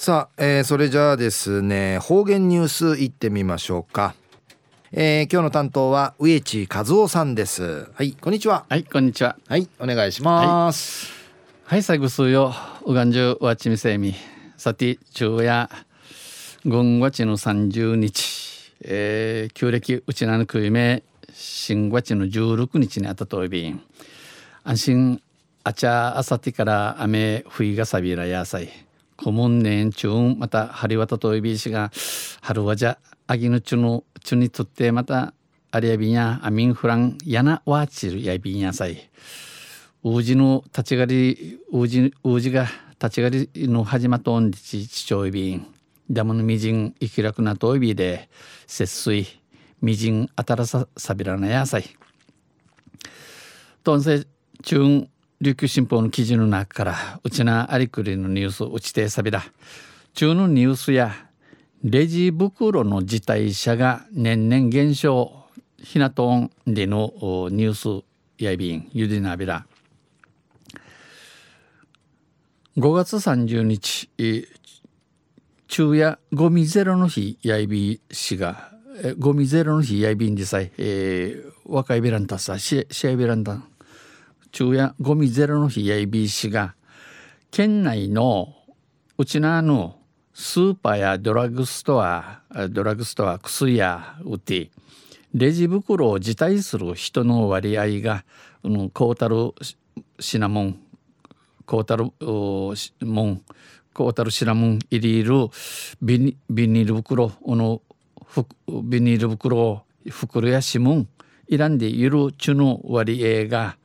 さあ、えー、それじゃあですね方言ニュースいってみましょうか、えー、今日の担当は植地和夫さんです。はいこんにちは。はいこんにちは。はいお願いします。はい、最後数ようがんじゅうわちみせみ。さて昼夜軍月の30日、えー、旧暦うちなぬくいめ新月の16日にあたといびん。安心あちゃあさてから雨冬がさびらやさい古文年中また春渡といびしが春はじゃあぎぬちゅのちゅにとってまたありやびんやあみんふらんやなわちるやびんやさい。うじの立ち狩りうじうじが立ち狩りの始まとんでちちちょいびん。ダムのみじん生きらくなといびで節水みじんあたらささびらなやさい。とんせ中琉球新報の記事の中からうちなありくりのニュースうちてさびら中のニュースやレジ袋の辞退者が年々減少。ひなとんでのニュースやいびん。ゆでなびら。5月30日昼夜ゴミゼロの日やいびんしがゴミゼロの日やいびんでさえ、若いベランタさししあいベランタ昼夜ゴミゼロの日やいびしが県内のうちなのスーパーやドラッグストアドラッグストア薬や売ってレジ袋を辞退する人の割合が、うん、こうたる品物こうたるもんこうたる品物入りいるビニビニール袋のビニール袋袋や指紋いらんでいるちゅの割合が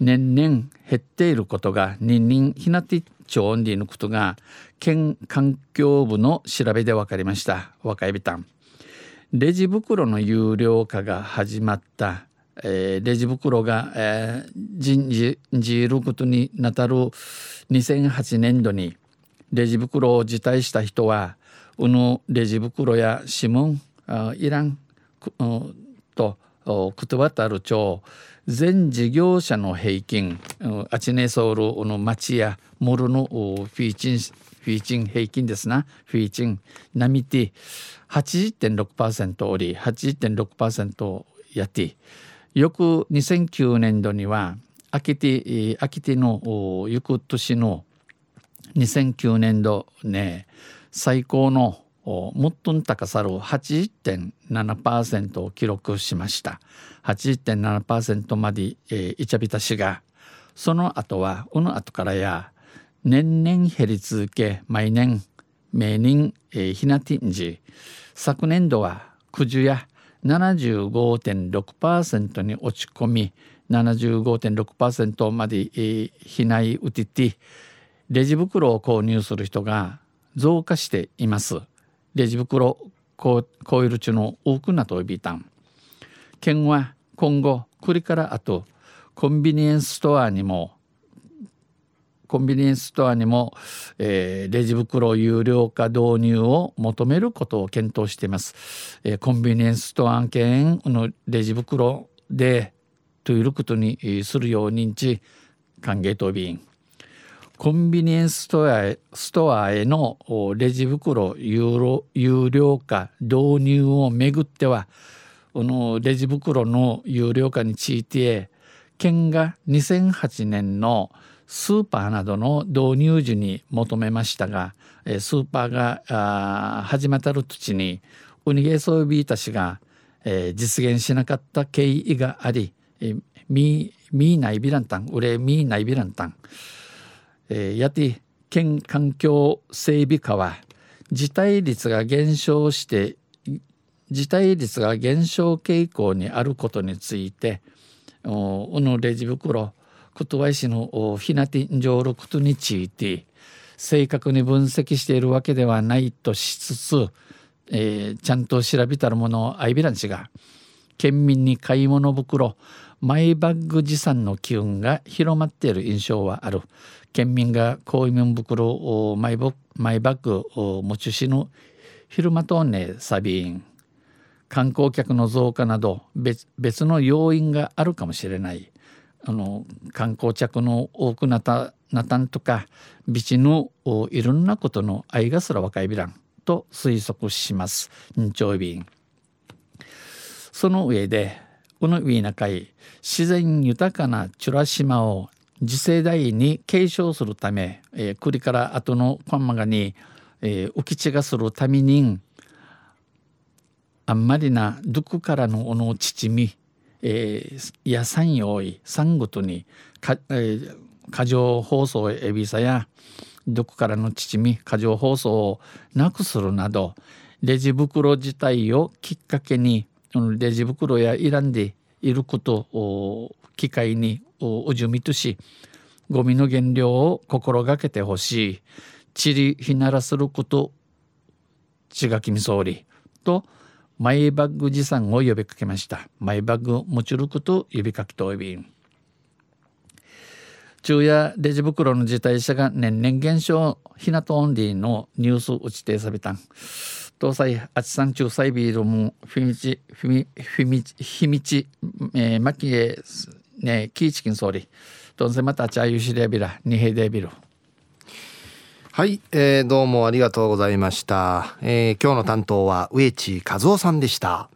年々減っていることが人々ひなて町にのことが県環境部の調べで分かりました。若いびたんレジ袋の有料化が始まった、えー、レジ袋が、えー、人事じることになたる2008年度にレジ袋を辞退した人はうぬレジ袋や指紋いらんとくとばたる町全事業者の平均あちねソウルの町やモルのフィーチンフィーチン平均ですな。フィーチン並みて80.6%おり80.6%やって。翌2009年度には秋手秋手の翌年の2009年度ね最高のもっと高さる80.7%を記録しました80.7%まで、えー、いちゃびたしがその後はこの後からや年々減り続け毎年名人、えー、ひなてんじ昨年度は九十や75.6%に落ち込み75.6%まで、えー、ひない打ててレジ袋を購入する人が増加しています。レジ袋コイル中の多くなとびたん。県は今後これからあとコンビニエンスストアにもコンビニエンスストアにも、えー、レジ袋有料化導入を求めることを検討しています。えー、コンビニエンスストア案件のレジ袋でということにするよう認知歓迎答弁。コンビニエンスストアへストアへのレジ袋有料化導入をめぐってはこのレジ袋の有料化について県が2008年のスーパーなどの導入時に求めましたがスーパーが始まったる土地にウニゲーソービータ氏が、実現しなかった経緯があり、ミーナイビランタンウレミーナイビランタンえー、やて県環境整備課は辞退率が減少して辞退率が減少傾向にあることについておのレジ袋ことわいしのひなてんじょうることについて正確に分析しているわけではないとしつつ、えー、ちゃんと調べたるものをアイビラン氏が県民に買い物袋マイバッグ持参の機運が広まっている印象はある。県民が公務袋をマイボマイバッグを持ちしぬ昼間とねサビン。観光客の増加など別別の要因があるかもしれない。あの観光客の多くなたなたんとかビチのいろんなことの愛がすら若いビランと推測します。日曜日。その上でこのウィーナ会自然豊かなチュラ島を次世代に継承するため、えー、栗から後のコンマガに、えー、浮き地がするためにあんまりなどこからのおの父み、えー、野菜用意産ごとにか、えー、過剰放送エビサやどこからの父み過剰放送をなくするなどレジ袋自体をきっかけにレジ袋やいらんでいることを機会におじゅみとしゴミの減量を心がけてほしい。ちりひならすること千賀君総理。とマイバッグ持参を呼びかけました。マイバッグ持ちること呼びかけとおび昼夜レジ袋の自体者が年々減少ひなとオンディのニュース打ちてさびたん。東西あちさん中西ビールもフィミチフィミフィミチヒミチ、えー、マキエねキーチキン総理どんせまたチャユシレビラニヘデビルはい、えー、どうもありがとうございました、えー、今日の担当は植地和夫さんでした。